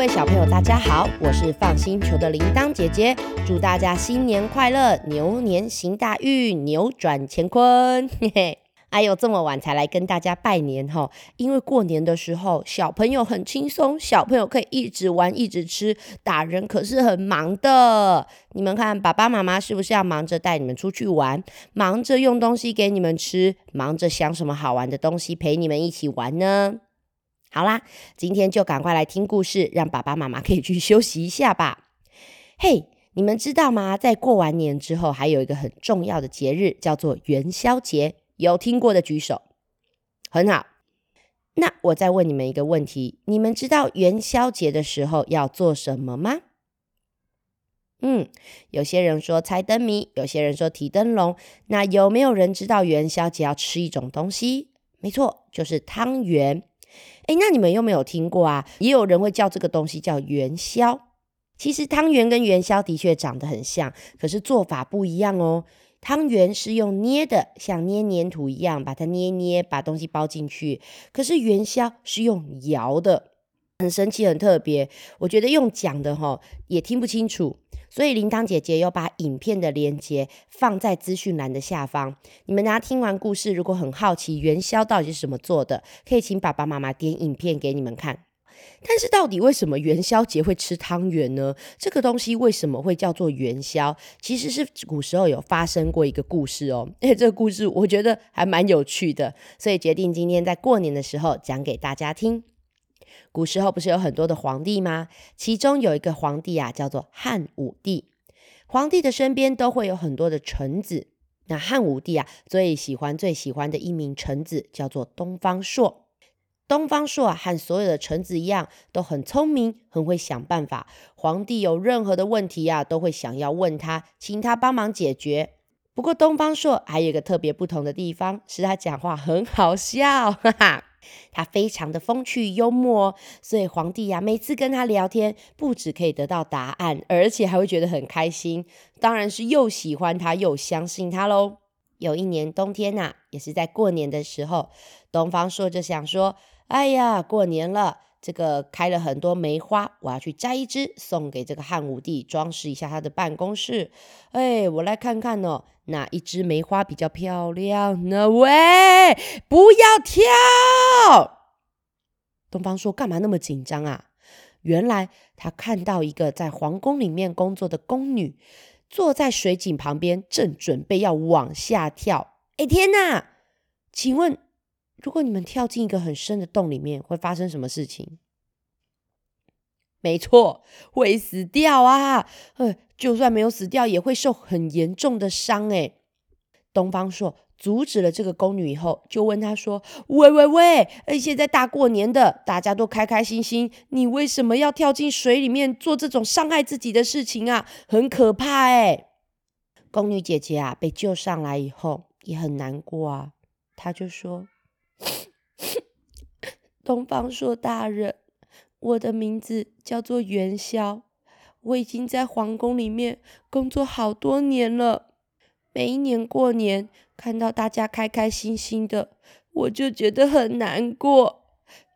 各位小朋友，大家好，我是放星球的铃铛姐姐，祝大家新年快乐，牛年行大运，扭转乾坤，嘿嘿。哎呦，这么晚才来跟大家拜年哈，因为过年的时候小朋友很轻松，小朋友可以一直玩一直吃，大人可是很忙的。你们看，爸爸妈妈是不是要忙着带你们出去玩，忙着用东西给你们吃，忙着想什么好玩的东西陪你们一起玩呢？好啦，今天就赶快来听故事，让爸爸妈妈可以去休息一下吧。嘿，你们知道吗？在过完年之后，还有一个很重要的节日，叫做元宵节。有听过的举手，很好。那我再问你们一个问题：你们知道元宵节的时候要做什么吗？嗯，有些人说猜灯谜，有些人说提灯笼。那有没有人知道元宵节要吃一种东西？没错，就是汤圆。哎，那你们有没有听过啊？也有人会叫这个东西叫元宵。其实汤圆跟元宵的确长得很像，可是做法不一样哦。汤圆是用捏的，像捏黏土一样，把它捏捏，把东西包进去。可是元宵是用摇的，很神奇，很特别。我觉得用讲的哈也听不清楚，所以铃铛姐姐有把影片的链接放在资讯栏的下方。你们大家听完故事，如果很好奇元宵到底是什么做的，可以请爸爸妈妈点影片给你们看。但是到底为什么元宵节会吃汤圆呢？这个东西为什么会叫做元宵？其实是古时候有发生过一个故事哦。而且，这个故事我觉得还蛮有趣的，所以决定今天在过年的时候讲给大家听。古时候不是有很多的皇帝吗？其中有一个皇帝啊，叫做汉武帝。皇帝的身边都会有很多的臣子。那汉武帝啊，最喜欢最喜欢的一名臣子叫做东方朔。东方朔啊，和所有的臣子一样，都很聪明，很会想办法。皇帝有任何的问题啊，都会想要问他，请他帮忙解决。不过东方朔还有一个特别不同的地方，是他讲话很好笑，哈哈，他非常的风趣幽默，所以皇帝呀，每次跟他聊天，不止可以得到答案，而且还会觉得很开心。当然是又喜欢他又相信他喽。有一年冬天呐，也是在过年的时候，东方朔就想说。哎呀，过年了，这个开了很多梅花，我要去摘一支送给这个汉武帝，装饰一下他的办公室。哎，我来看看哦，哪一支梅花比较漂亮呢？喂，不要跳！东方说：“干嘛那么紧张啊？”原来他看到一个在皇宫里面工作的宫女，坐在水井旁边，正准备要往下跳。哎，天哪！请问？如果你们跳进一个很深的洞里面，会发生什么事情？没错，会死掉啊！呃，就算没有死掉，也会受很严重的伤。哎，东方朔阻止了这个宫女以后，就问她说：“喂喂喂，哎，现在大过年的，大家都开开心心，你为什么要跳进水里面做这种伤害自己的事情啊？很可怕哎！”宫女姐姐啊，被救上来以后也很难过啊，她就说。东方朔大人，我的名字叫做元宵，我已经在皇宫里面工作好多年了。每一年过年，看到大家开开心心的，我就觉得很难过，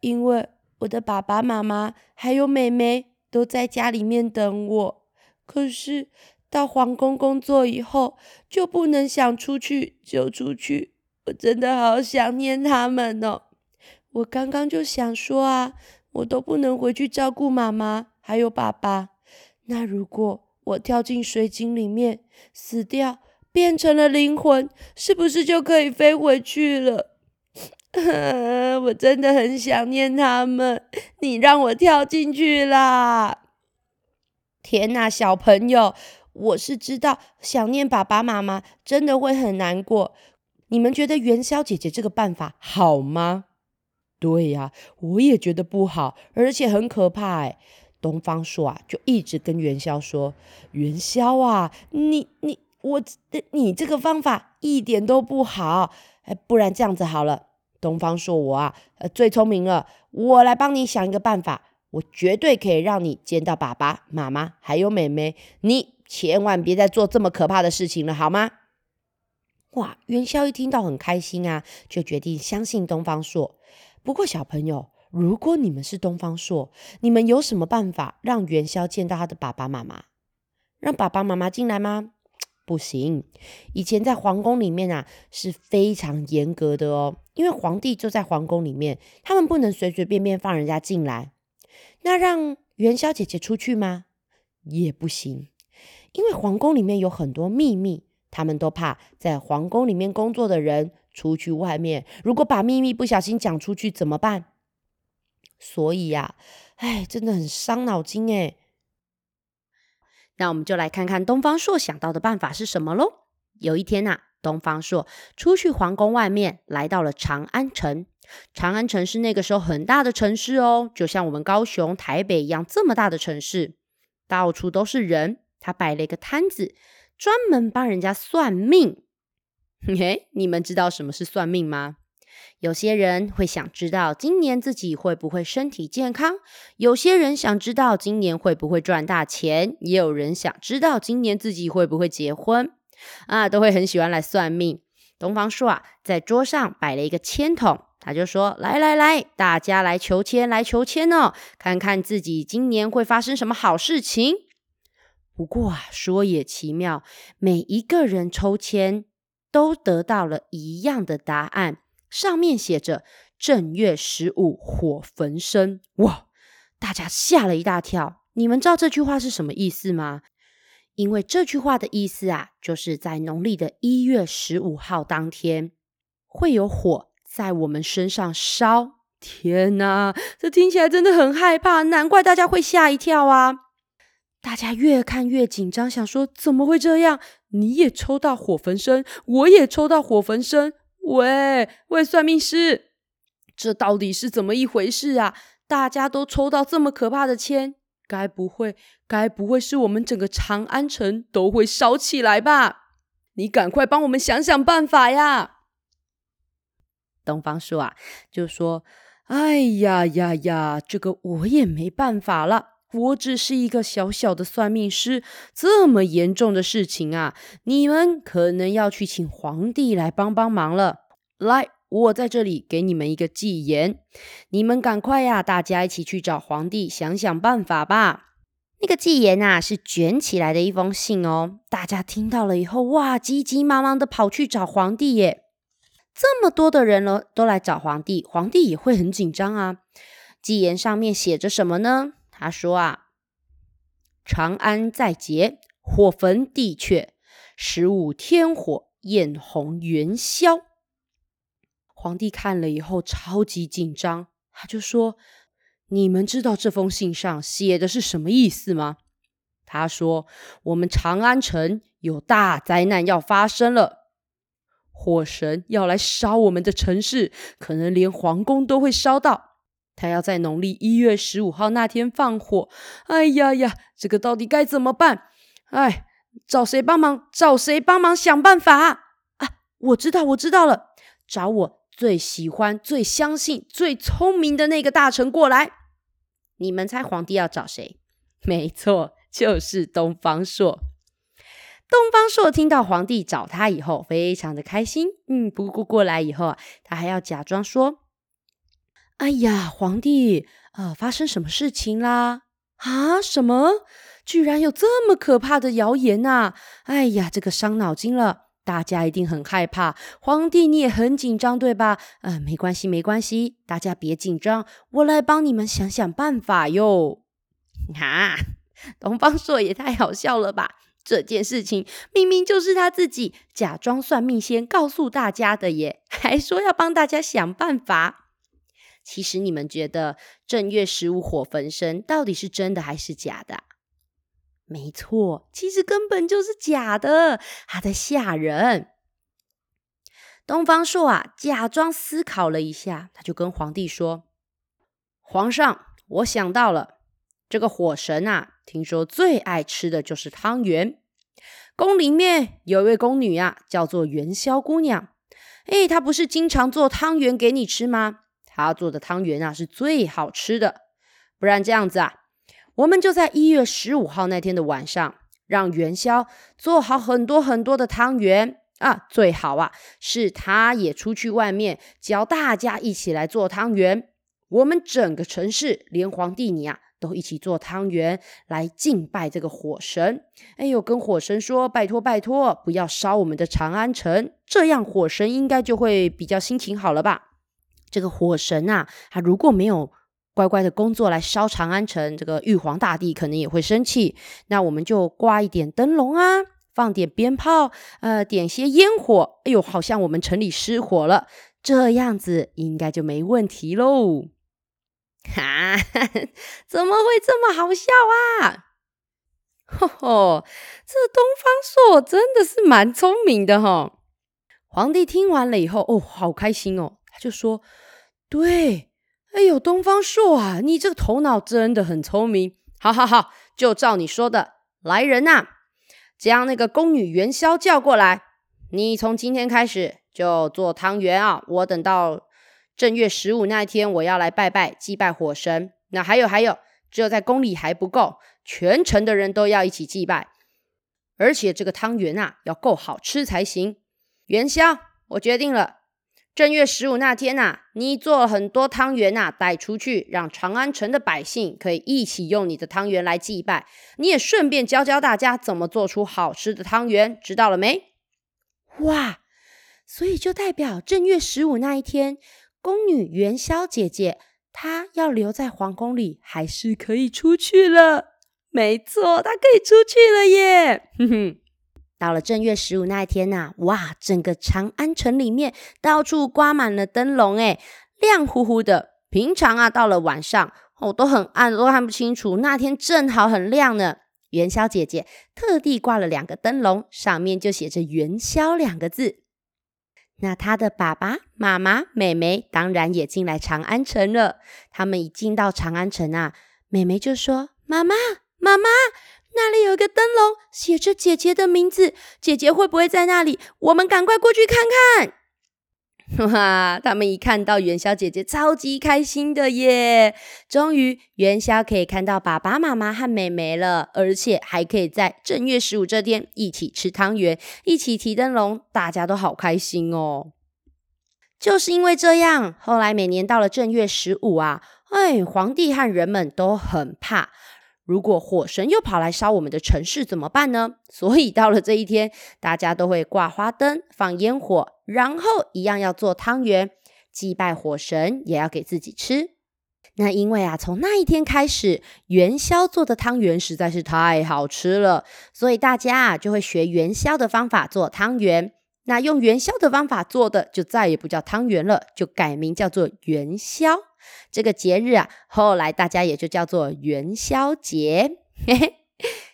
因为我的爸爸妈妈还有妹妹都在家里面等我。可是到皇宫工作以后，就不能想出去就出去。我真的好想念他们哦！我刚刚就想说啊，我都不能回去照顾妈妈还有爸爸。那如果我跳进水井里面死掉，变成了灵魂，是不是就可以飞回去了？我真的很想念他们。你让我跳进去啦！天哪，小朋友，我是知道想念爸爸妈妈真的会很难过。你们觉得元宵姐姐这个办法好吗？对呀，我也觉得不好，而且很可怕。哎，东方朔啊，就一直跟元宵说：“元宵啊，你你我，你这个方法一点都不好。哎，不然这样子好了，东方朔我啊，呃，最聪明了，我来帮你想一个办法，我绝对可以让你见到爸爸妈妈还有妹妹。你千万别再做这么可怕的事情了，好吗？”哇！元宵一听到很开心啊，就决定相信东方朔。不过小朋友，如果你们是东方朔，你们有什么办法让元宵见到他的爸爸妈妈？让爸爸妈妈进来吗？不行。以前在皇宫里面啊是非常严格的哦，因为皇帝就在皇宫里面，他们不能随随便便放人家进来。那让元宵姐姐出去吗？也不行，因为皇宫里面有很多秘密，他们都怕在皇宫里面工作的人出去外面，如果把秘密不小心讲出去怎么办？所以呀，哎，真的很伤脑筋哎。那我们就来看看东方朔想到的办法是什么喽。有一天呐，东方朔出去皇宫外面，来到了长安城。长安城是那个时候很大的城市哦，就像我们高雄、台北一样这么大的城市，到处都是人。他摆了一个摊子，专门帮人家算命。嘿，你们知道什么是算命吗？有些人会想知道今年自己会不会身体健康，有些人想知道今年会不会赚大钱，也有人想知道今年自己会不会结婚，啊，都会很喜欢来算命。东方朔啊，在桌上摆了一个签筒，他就说：“来来来，大家来求签，来求签哦，看看自己今年会发生什么好事情。”不过啊，说也奇妙，每一个人抽签都得到了一样的答案。上面写着“正月十五火焚身”，哇！大家吓了一大跳。你们知道这句话是什么意思吗？因为这句话的意思啊，就是在农历的一月十五号当天，会有火在我们身上烧。天哪，这听起来真的很害怕，难怪大家会吓一跳啊！大家越看越紧张，想说怎么会这样？你也抽到火焚身，我也抽到火焚身。喂喂，算命师，这到底是怎么一回事啊？大家都抽到这么可怕的签，该不会，该不会是我们整个长安城都会烧起来吧？你赶快帮我们想想办法呀！东方朔啊，就说：“哎呀呀呀，这个我也没办法了，我只是一个小小的算命师，这么严重的事情啊，你们可能要去请皇帝来帮帮忙了。”来，我在这里给你们一个祭言，你们赶快呀，大家一起去找皇帝想想办法吧。那个祭言啊，是卷起来的一封信哦。大家听到了以后，哇，急急忙忙的跑去找皇帝耶。这么多的人了，都来找皇帝，皇帝也会很紧张啊。祭言上面写着什么呢？他说啊，长安在劫，火焚地阙，十五天火焰红元宵。皇帝看了以后超级紧张，他就说：“你们知道这封信上写的是什么意思吗？”他说：“我们长安城有大灾难要发生了，火神要来烧我们的城市，可能连皇宫都会烧到。他要在农历一月十五号那天放火。哎呀呀，这个到底该怎么办？哎，找谁帮忙？找谁帮忙想办法啊？我知道，我知道了，找我。”最喜欢、最相信、最聪明的那个大臣过来，你们猜皇帝要找谁？没错，就是东方朔。东方朔听到皇帝找他以后，非常的开心。嗯，不过过来以后啊，他还要假装说：“哎呀，皇帝，呃，发生什么事情啦？啊，什么？居然有这么可怕的谣言呐！哎呀，这个伤脑筋了。”大家一定很害怕，皇帝你也很紧张，对吧？呃，没关系，没关系，大家别紧张，我来帮你们想想办法哟。哈，东方朔也太好笑了吧！这件事情明明就是他自己假装算命先告诉大家的耶，还说要帮大家想办法。其实你们觉得正月十五火焚身到底是真的还是假的？没错，其实根本就是假的，他在吓人。东方朔啊，假装思考了一下，他就跟皇帝说：“皇上，我想到了，这个火神啊，听说最爱吃的就是汤圆。宫里面有一位宫女啊，叫做元宵姑娘。哎，她不是经常做汤圆给你吃吗？他做的汤圆啊，是最好吃的。不然这样子啊。”我们就在一月十五号那天的晚上，让元宵做好很多很多的汤圆啊！最好啊，是他也出去外面教大家一起来做汤圆。我们整个城市，连皇帝你啊，都一起做汤圆来敬拜这个火神。哎呦，跟火神说，拜托拜托，不要烧我们的长安城，这样火神应该就会比较心情好了吧？这个火神啊，他如果没有乖乖的工作来烧长安城，这个玉皇大帝可能也会生气。那我们就挂一点灯笼啊，放点鞭炮，呃，点些烟火。哎呦，好像我们城里失火了，这样子应该就没问题喽。哈，怎么会这么好笑啊？吼吼，这东方朔真的是蛮聪明的哈。皇帝听完了以后，哦，好开心哦，就说：“对，哎呦，东方朔啊，你这个头脑真的很聪明。好好好，就照你说的，来人呐，将那个宫女元宵叫过来。你从今天开始就做汤圆啊，我等到。”正月十五那天，我要来拜拜祭拜火神。那还有还有，只有在宫里还不够，全城的人都要一起祭拜。而且这个汤圆啊，要够好吃才行。元宵，我决定了，正月十五那天呐，你做了很多汤圆呐，带出去，让长安城的百姓可以一起用你的汤圆来祭拜。你也顺便教教大家怎么做出好吃的汤圆，知道了没？哇，所以就代表正月十五那一天。宫女元宵姐姐，她要留在皇宫里，还是可以出去了？没错，她可以出去了耶！哼哼，到了正月十五那一天呐，哇，整个长安城里面到处挂满了灯笼，哎，亮乎乎的。平常啊，到了晚上哦，都很暗，都看不清楚。那天正好很亮呢。元宵姐姐特地挂了两个灯笼，上面就写着“元宵”两个字。那她的爸爸妈妈、妹妹当然也进来长安城了。他们一进到长安城啊，妹妹就说：“妈妈，妈妈，那里有一个灯笼，写着姐姐的名字。姐姐会不会在那里？我们赶快过去看看。”哇！他们一看到元宵姐姐，超级开心的耶！终于元宵可以看到爸爸妈妈和妹妹了，而且还可以在正月十五这天一起吃汤圆，一起提灯笼，大家都好开心哦。就是因为这样，后来每年到了正月十五啊，哎，皇帝和人们都很怕。如果火神又跑来烧我们的城市怎么办呢？所以到了这一天，大家都会挂花灯、放烟火，然后一样要做汤圆，祭拜火神，也要给自己吃。那因为啊，从那一天开始，元宵做的汤圆实在是太好吃了，所以大家啊就会学元宵的方法做汤圆。那用元宵的方法做的，就再也不叫汤圆了，就改名叫做元宵。这个节日啊，后来大家也就叫做元宵节。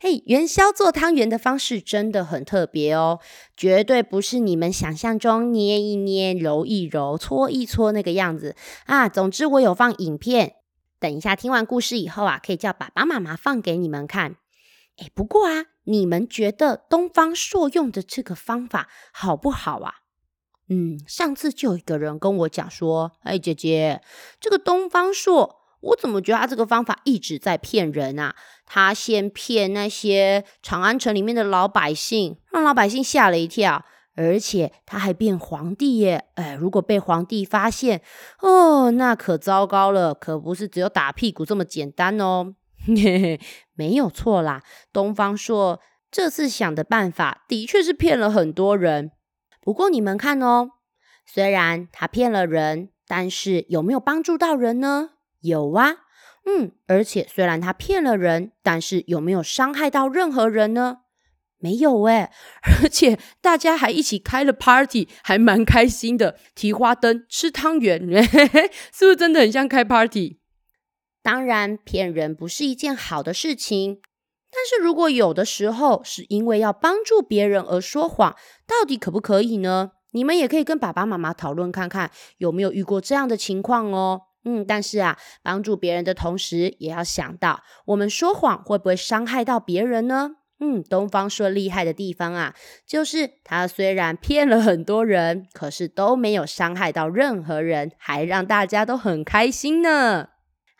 嘿，元宵做汤圆的方式真的很特别哦，绝对不是你们想象中捏一捏、揉一揉、搓一搓那个样子啊。总之，我有放影片，等一下听完故事以后啊，可以叫爸爸妈妈放给你们看。哎，不过啊，你们觉得东方朔用的这个方法好不好啊？嗯，上次就有一个人跟我讲说：“哎，姐姐，这个东方朔，我怎么觉得他这个方法一直在骗人啊？他先骗那些长安城里面的老百姓，让老百姓吓了一跳，而且他还变皇帝耶！哎，如果被皇帝发现，哦，那可糟糕了，可不是只有打屁股这么简单哦。没有错啦，东方朔这次想的办法的确是骗了很多人。”不过你们看哦，虽然他骗了人，但是有没有帮助到人呢？有啊，嗯，而且虽然他骗了人，但是有没有伤害到任何人呢？没有诶，而且大家还一起开了 party，还蛮开心的，提花灯、吃汤圆，是不是真的很像开 party？当然，骗人不是一件好的事情。但是如果有的时候是因为要帮助别人而说谎，到底可不可以呢？你们也可以跟爸爸妈妈讨论看看，有没有遇过这样的情况哦。嗯，但是啊，帮助别人的同时，也要想到我们说谎会不会伤害到别人呢？嗯，东方说厉害的地方啊，就是他虽然骗了很多人，可是都没有伤害到任何人，还让大家都很开心呢。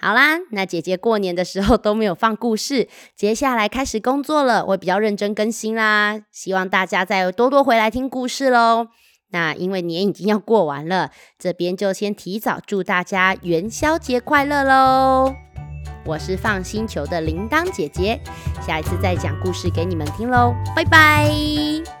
好啦，那姐姐过年的时候都没有放故事，接下来开始工作了，会比较认真更新啦。希望大家再多多回来听故事喽。那因为年已经要过完了，这边就先提早祝大家元宵节快乐喽！我是放星球的铃铛姐姐，下一次再讲故事给你们听喽，拜拜。